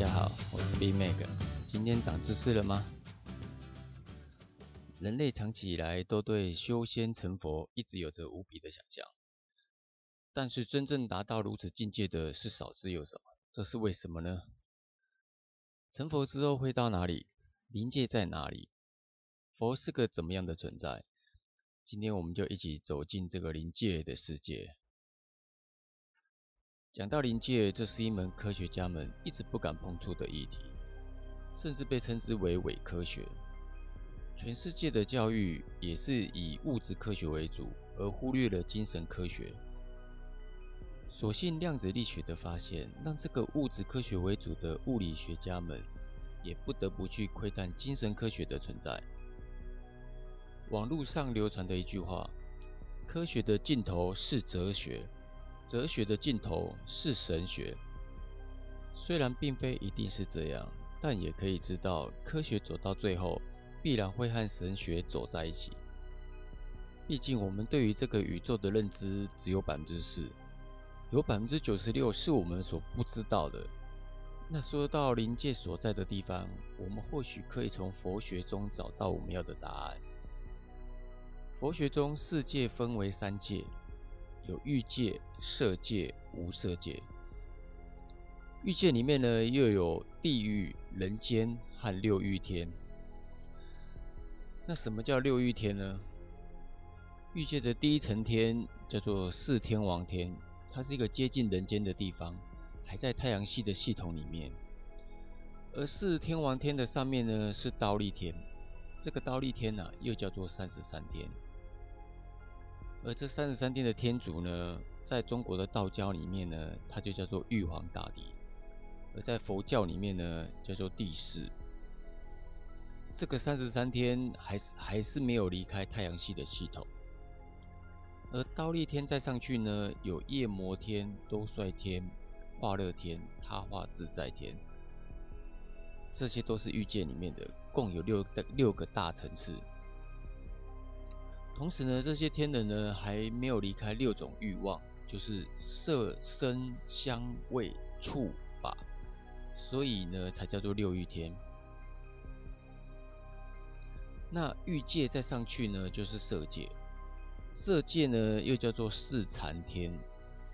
大家好，我是 B Mag。今天长知识了吗？人类长期以来都对修仙成佛一直有着无比的想象，但是真正达到如此境界的是少之又少。这是为什么呢？成佛之后会到哪里？灵界在哪里？佛是个怎么样的存在？今天我们就一起走进这个灵界的世界。讲到灵界，这是一门科学家们一直不敢碰触的议题，甚至被称之为伪科学。全世界的教育也是以物质科学为主，而忽略了精神科学。所幸量子力学的发现，让这个物质科学为主的物理学家们也不得不去窥探精神科学的存在。网络上流传的一句话：“科学的尽头是哲学。”哲学的尽头是神学，虽然并非一定是这样，但也可以知道，科学走到最后，必然会和神学走在一起。毕竟，我们对于这个宇宙的认知只有百分之四，有百分之九十六是我们所不知道的。那说到灵界所在的地方，我们或许可以从佛学中找到我们要的答案。佛学中，世界分为三界。有欲界、色界、无色界。欲界里面呢，又有地狱、人间和六欲天。那什么叫六欲天呢？欲界的第一层天叫做四天王天，它是一个接近人间的地方，还在太阳系的系统里面。而四天王天的上面呢，是刀立天，这个刀立天呢，又叫做三十三天。而这三十三天的天主呢，在中国的道教里面呢，它就叫做玉皇大帝；而在佛教里面呢，叫做地释。这个三十三天还是还是没有离开太阳系的系统。而刀立天再上去呢，有夜摩天、兜率天、化乐天、他化自在天，这些都是欲界里面的，共有六六个大层次。同时呢，这些天人呢还没有离开六种欲望，就是色、声、香、味、触、法，所以呢才叫做六欲天。那欲界再上去呢，就是色界，色界呢又叫做四禅天，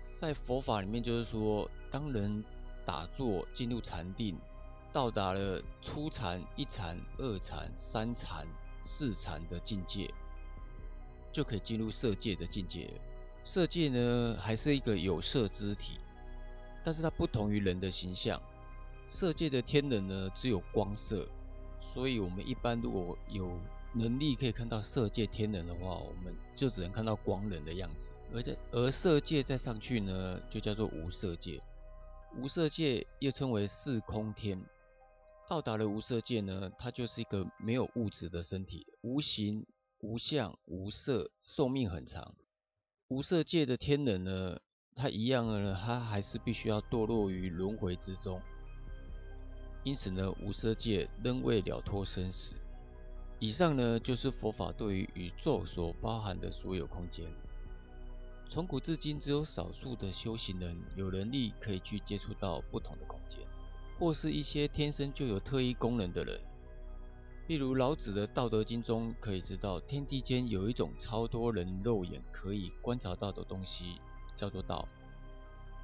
在佛法里面就是说，当人打坐进入禅定，到达了初禅、一禅、二禅、三禅、四禅的境界。就可以进入色界的境界。色界呢，还是一个有色之体，但是它不同于人的形象。色界的天人呢，只有光色，所以我们一般如果有能力可以看到色界天人的话，我们就只能看到光人的样子。而在而色界再上去呢，就叫做无色界。无色界又称为四空天。到达了无色界呢，它就是一个没有物质的身体，无形。无相无色，寿命很长。无色界的天人呢，他一样呢，他还是必须要堕落于轮回之中。因此呢，无色界仍未了脱生死。以上呢，就是佛法对于宇宙所包含的所有空间。从古至今，只有少数的修行人有能力可以去接触到不同的空间，或是一些天生就有特异功能的人。例如老子的《道德经》中可以知道，天地间有一种超多人肉眼可以观察到的东西，叫做道。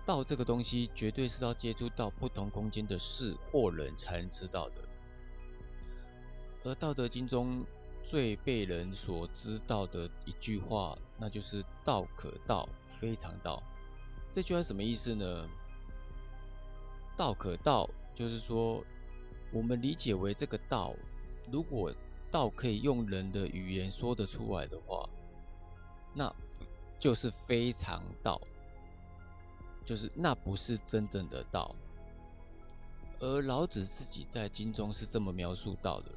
道这个东西绝对是要接触到不同空间的事或人才能知道的。而《道德经》中最被人所知道的一句话，那就是“道可道，非常道”。这句话什么意思呢？“道可道”就是说，我们理解为这个道。如果道可以用人的语言说得出来的话，那就是非常道，就是那不是真正的道。而老子自己在经中是这么描述道的：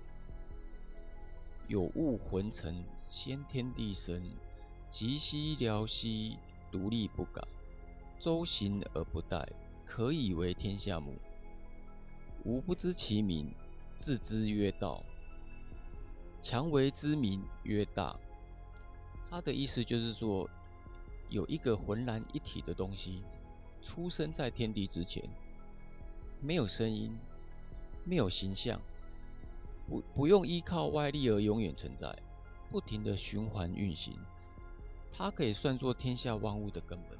有物混成，先天地生，极兮辽兮，独立不改，周行而不殆，可以为天下母。吾不知其名，自之曰道。强为之名曰大，他的意思就是说，有一个浑然一体的东西，出生在天地之前，没有声音，没有形象，不不用依靠外力而永远存在，不停的循环运行。它可以算作天下万物的根本。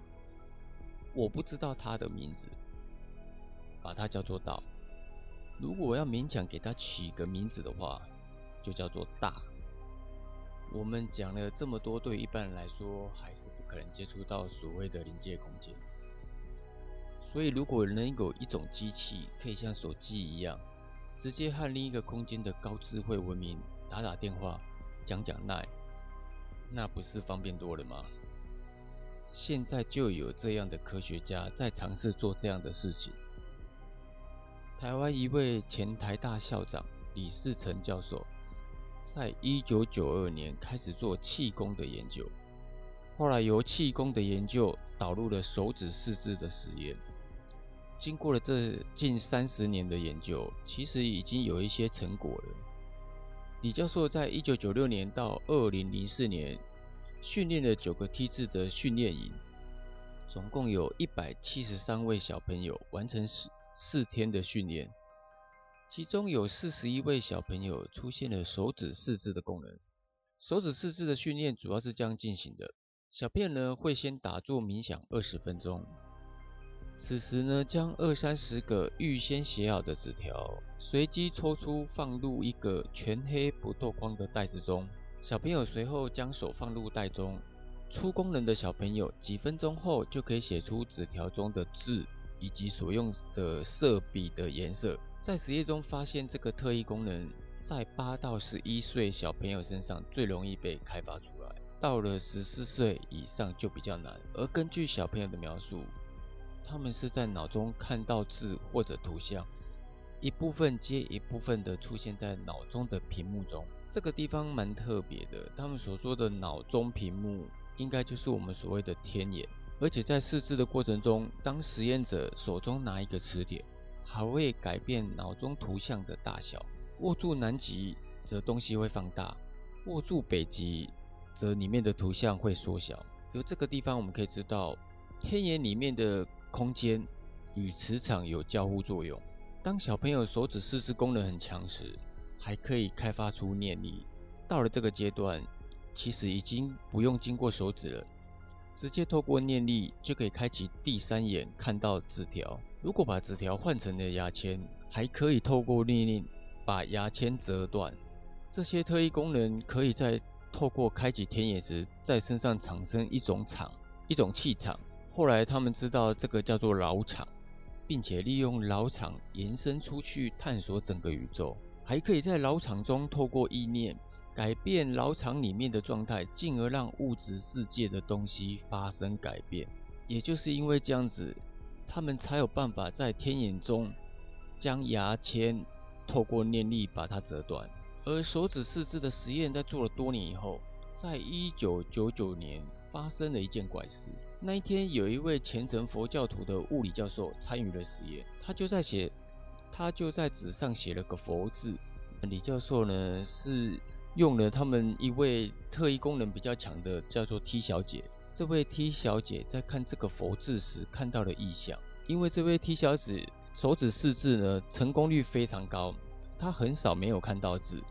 我不知道它的名字，把它叫做道。如果我要勉强给它起个名字的话，就叫做大。我们讲了这么多，对一般人来说还是不可能接触到所谓的临界空间。所以，如果能有一种机器可以像手机一样，直接和另一个空间的高智慧文明打打电话、讲讲奈，那不是方便多了吗？现在就有这样的科学家在尝试做这样的事情。台湾一位前台大校长李世成教授。在一九九二年开始做气功的研究，后来由气功的研究导入了手指四肢的实验。经过了这近三十年的研究，其实已经有一些成果了。李教授在一九九六年到二零零四年训练了九个梯次的训练营，总共有一百七十三位小朋友完成四四天的训练。其中有四十一位小朋友出现了手指四肢的功能。手指四肢的训练主要是这样进行的：小朋友呢会先打坐冥想二十分钟，此时呢将二三十个预先写好的纸条随机抽出放入一个全黑不透光的袋子中。小朋友随后将手放入袋中，出功能的小朋友几分钟后就可以写出纸条中的字以及所用的色笔的颜色。在实验中发现，这个特异功能在八到十一岁小朋友身上最容易被开发出来，到了十四岁以上就比较难。而根据小朋友的描述，他们是在脑中看到字或者图像，一部分接一部分的出现在脑中的屏幕中。这个地方蛮特别的，他们所说的脑中屏幕，应该就是我们所谓的天眼。而且在试字的过程中，当实验者手中拿一个词典。还会改变脑中图像的大小，握住南极则东西会放大，握住北极则里面的图像会缩小。由这个地方我们可以知道，天眼里面的空间与磁场有交互作用。当小朋友手指四肢功能很强时，还可以开发出念力。到了这个阶段，其实已经不用经过手指了，直接透过念力就可以开启第三眼，看到纸条。如果把纸条换成了牙签，还可以透过命令把牙签折断。这些特异功能可以在透过开启天眼时，在身上产生一种场、一种气场。后来他们知道这个叫做老场，并且利用老场延伸出去探索整个宇宙。还可以在老场中透过意念改变老场里面的状态，进而让物质世界的东西发生改变。也就是因为这样子。他们才有办法在天眼中将牙签透过念力把它折断。而手指四肢的实验在做了多年以后，在一九九九年发生了一件怪事。那一天，有一位虔诚佛教徒的物理教授参与了实验，他就在写，他就在纸上写了个佛字。李教授呢是用了他们一位特异功能比较强的，叫做 T 小姐。这位 T 小姐在看这个佛字时看到了异象，因为这位 T 小姐手指试字呢成功率非常高，她很少没有看到字，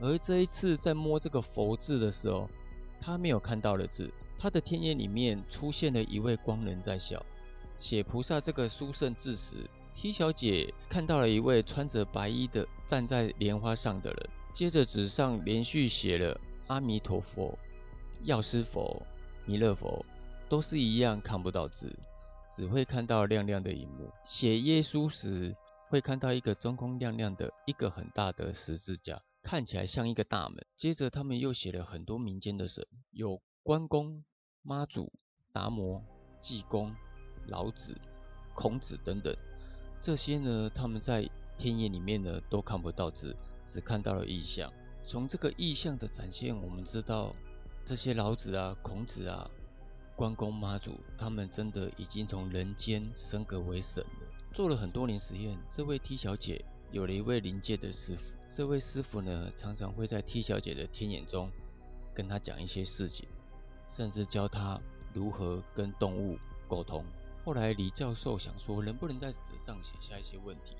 而这一次在摸这个佛字的时候，她没有看到了字，她的天眼里面出现了一位光人在笑，写菩萨这个殊胜字时，T 小姐看到了一位穿着白衣的站在莲花上的人，接着纸上连续写了阿弥陀佛、药师佛。弥勒佛都是一样看不到字，只会看到亮亮的荧幕。写耶稣时会看到一个中空亮亮的一个很大的十字架，看起来像一个大门。接着他们又写了很多民间的神，有关公、妈祖、达摩、济公、老子、孔子等等。这些呢，他们在天眼里面呢都看不到字，只看到了意象。从这个意象的展现，我们知道。这些老子啊、孔子啊、关公、妈祖，他们真的已经从人间升格为神了。做了很多年实验，这位 T 小姐有了一位灵界的师傅。这位师傅呢，常常会在 T 小姐的天眼中跟她讲一些事情，甚至教她如何跟动物沟通。后来李教授想说，能不能在纸上写下一些问题，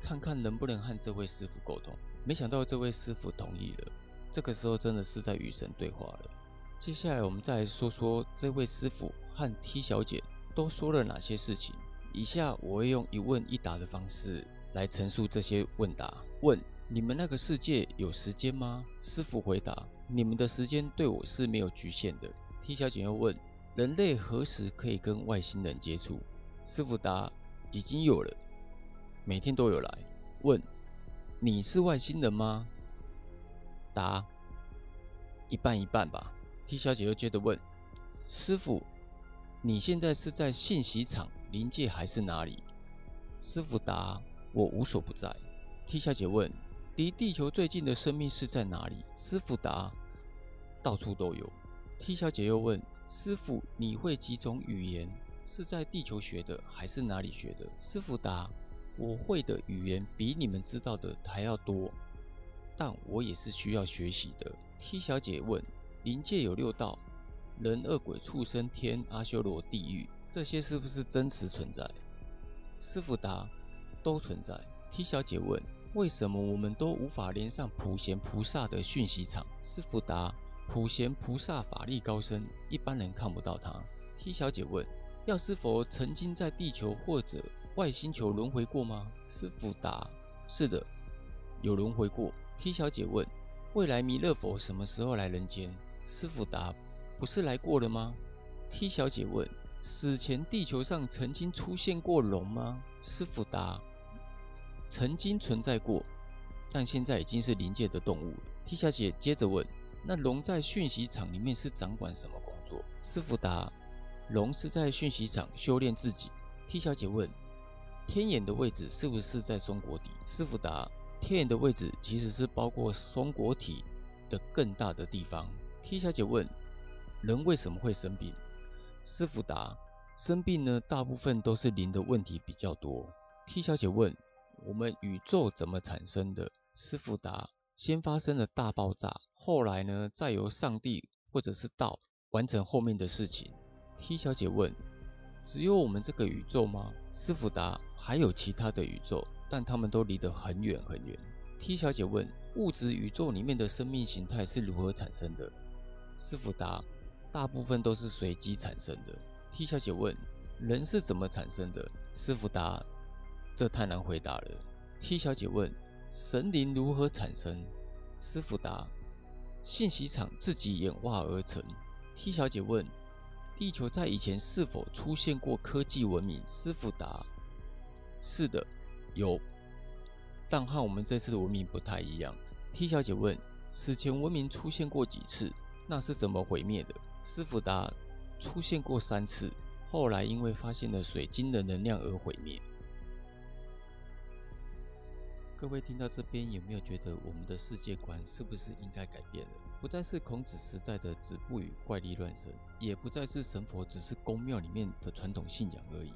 看看能不能和这位师傅沟通。没想到这位师傅同意了。这个时候真的是在与神对话了。接下来我们再来说说这位师傅和 T 小姐都说了哪些事情。以下我会用一问一答的方式来陈述这些问答。问：你们那个世界有时间吗？师傅回答：你们的时间对我是没有局限的。T 小姐又问：人类何时可以跟外星人接触？师傅答：已经有了，每天都有来。问：你是外星人吗？答：一半一半吧。T 小姐又接着问：师傅，你现在是在信息场？临界还是哪里？师傅答：我无所不在。T 小姐问：离地球最近的生命是在哪里？师傅答：到处都有。T 小姐又问：师傅，你会几种语言？是在地球学的还是哪里学的？师傅答：我会的语言比你们知道的还要多，但我也是需要学习的。T 小姐问：灵界有六道：人、恶鬼、畜生、天、阿修罗、地狱。这些是不是真实存在？师傅答：都存在。T 小姐问：为什么我们都无法连上普贤菩萨的讯息场？师傅答：普贤菩萨法力高深，一般人看不到他。T 小姐问：药师佛曾经在地球或者外星球轮回过吗？师傅答：是的，有轮回过。T 小姐问：未来弥勒佛什么时候来人间？师傅答：不是来过了吗？T 小姐问。死前地球上曾经出现过龙吗？师傅答：曾经存在过，但现在已经是临界的动物了。T 小姐接着问：那龙在讯息场里面是掌管什么工作？师傅答：龙是在讯息场修炼自己。T 小姐问：天眼的位置是不是在中国底？师傅答：天眼的位置其实是包括松果体的更大的地方。T 小姐问：人为什么会生病？师傅答：生病呢，大部分都是灵的问题比较多。T 小姐问：我们宇宙怎么产生的？师傅答：先发生了大爆炸，后来呢，再由上帝或者是道完成后面的事情。T 小姐问：只有我们这个宇宙吗？师傅答：还有其他的宇宙，但他们都离得很远很远。T 小姐问：物质宇宙里面的生命形态是如何产生的？师傅答。大部分都是随机产生的。T 小姐问：人是怎么产生的？师傅答：这太难回答了。T 小姐问：神灵如何产生？师傅答：信息场自己演化而成。T 小姐问：地球在以前是否出现过科技文明？师傅答：是的，有，但和我们这次的文明不太一样。T 小姐问：此前文明出现过几次？那是怎么毁灭的？师傅答：出现过三次，后来因为发现了水晶的能量而毁灭。各位听到这边，有没有觉得我们的世界观是不是应该改变了？不再是孔子时代的“子不语怪力乱神”，也不再是神佛只是宫庙里面的传统信仰而已，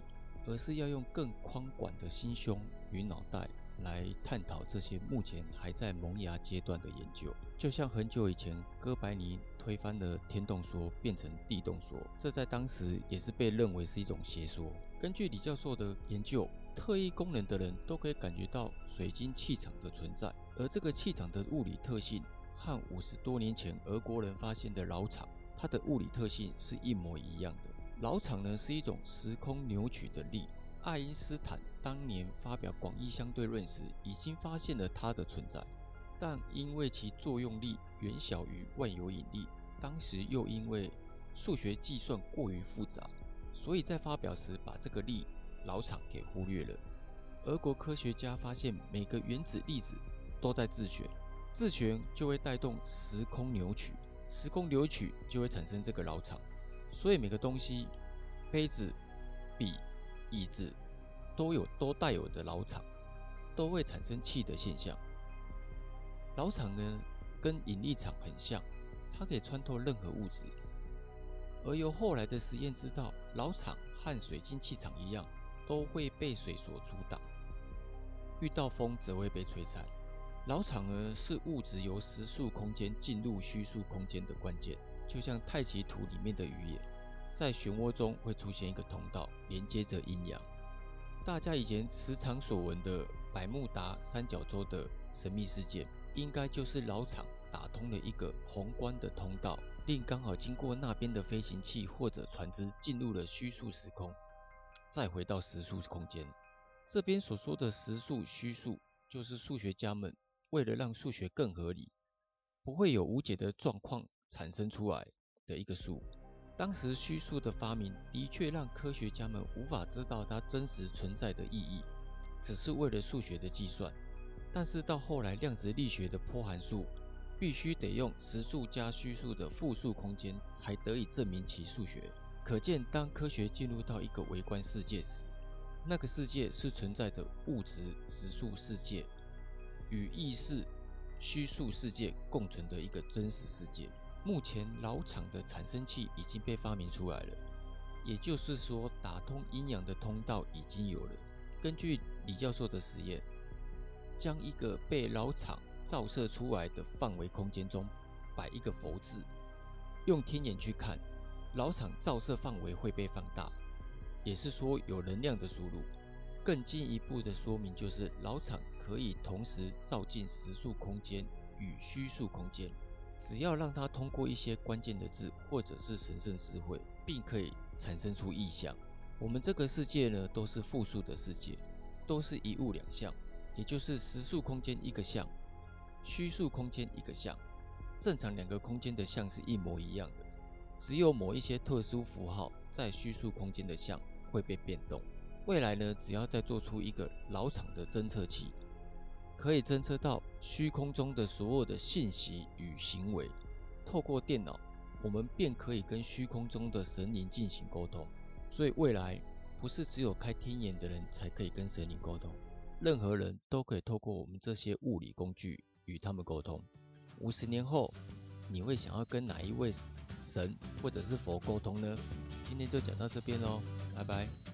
而是要用更宽广的心胸与脑袋。来探讨这些目前还在萌芽阶段的研究，就像很久以前哥白尼推翻了天动说，变成地动说，这在当时也是被认为是一种邪说。根据李教授的研究，特异功能的人都可以感觉到水晶气场的存在，而这个气场的物理特性和五十多年前俄国人发现的老场，它的物理特性是一模一样的。老场呢是一种时空扭曲的力。爱因斯坦当年发表广义相对论时，已经发现了它的存在，但因为其作用力远小于万有引力，当时又因为数学计算过于复杂，所以在发表时把这个力老场给忽略了。俄国科学家发现每个原子粒子都在自旋，自旋就会带动时空扭曲，时空扭曲就会产生这个老场，所以每个东西，杯子、笔。椅子都有都带有的老场，都会产生气的现象。老场呢，跟引力场很像，它可以穿透任何物质。而由后来的实验知道，老场和水晶气场一样，都会被水所阻挡，遇到风则会被吹散。老场呢，是物质由实数空间进入虚数空间的关键，就像太极图里面的鱼眼。在漩涡中会出现一个通道，连接着阴阳。大家以前时常所闻的百慕达三角洲的神秘事件，应该就是老厂打通了一个宏观的通道，令刚好经过那边的飞行器或者船只进入了虚数时空，再回到实数空间。这边所说的实数、虚数，就是数学家们为了让数学更合理，不会有无解的状况产生出来的一个数。当时虚数的发明的确让科学家们无法知道它真实存在的意义，只是为了数学的计算。但是到后来量子力学的波函数必须得用实数加虚数的复数空间才得以证明其数学。可见，当科学进入到一个微观世界时，那个世界是存在着物质实数世界与意识虚数世界共存的一个真实世界。目前老厂的产生器已经被发明出来了，也就是说，打通阴阳的通道已经有了。根据李教授的实验，将一个被老厂照射出来的范围空间中摆一个佛字，用天眼去看，老厂照射范围会被放大，也是说有能量的输入。更进一步的说明就是，老厂可以同时照进实数空间与虚数空间。只要让它通过一些关键的字，或者是神圣词汇，并可以产生出意象。我们这个世界呢，都是复数的世界，都是一物两象，也就是实数空间一个象，虚数空间一个象。正常两个空间的象是一模一样的，只有某一些特殊符号在虚数空间的象会被变动。未来呢，只要再做出一个老厂的侦测器。可以侦测到虚空中的所有的信息与行为，透过电脑，我们便可以跟虚空中的神灵进行沟通。所以未来不是只有开天眼的人才可以跟神灵沟通，任何人都可以透过我们这些物理工具与他们沟通。五十年后，你会想要跟哪一位神或者是佛沟通呢？今天就讲到这边喽，拜拜。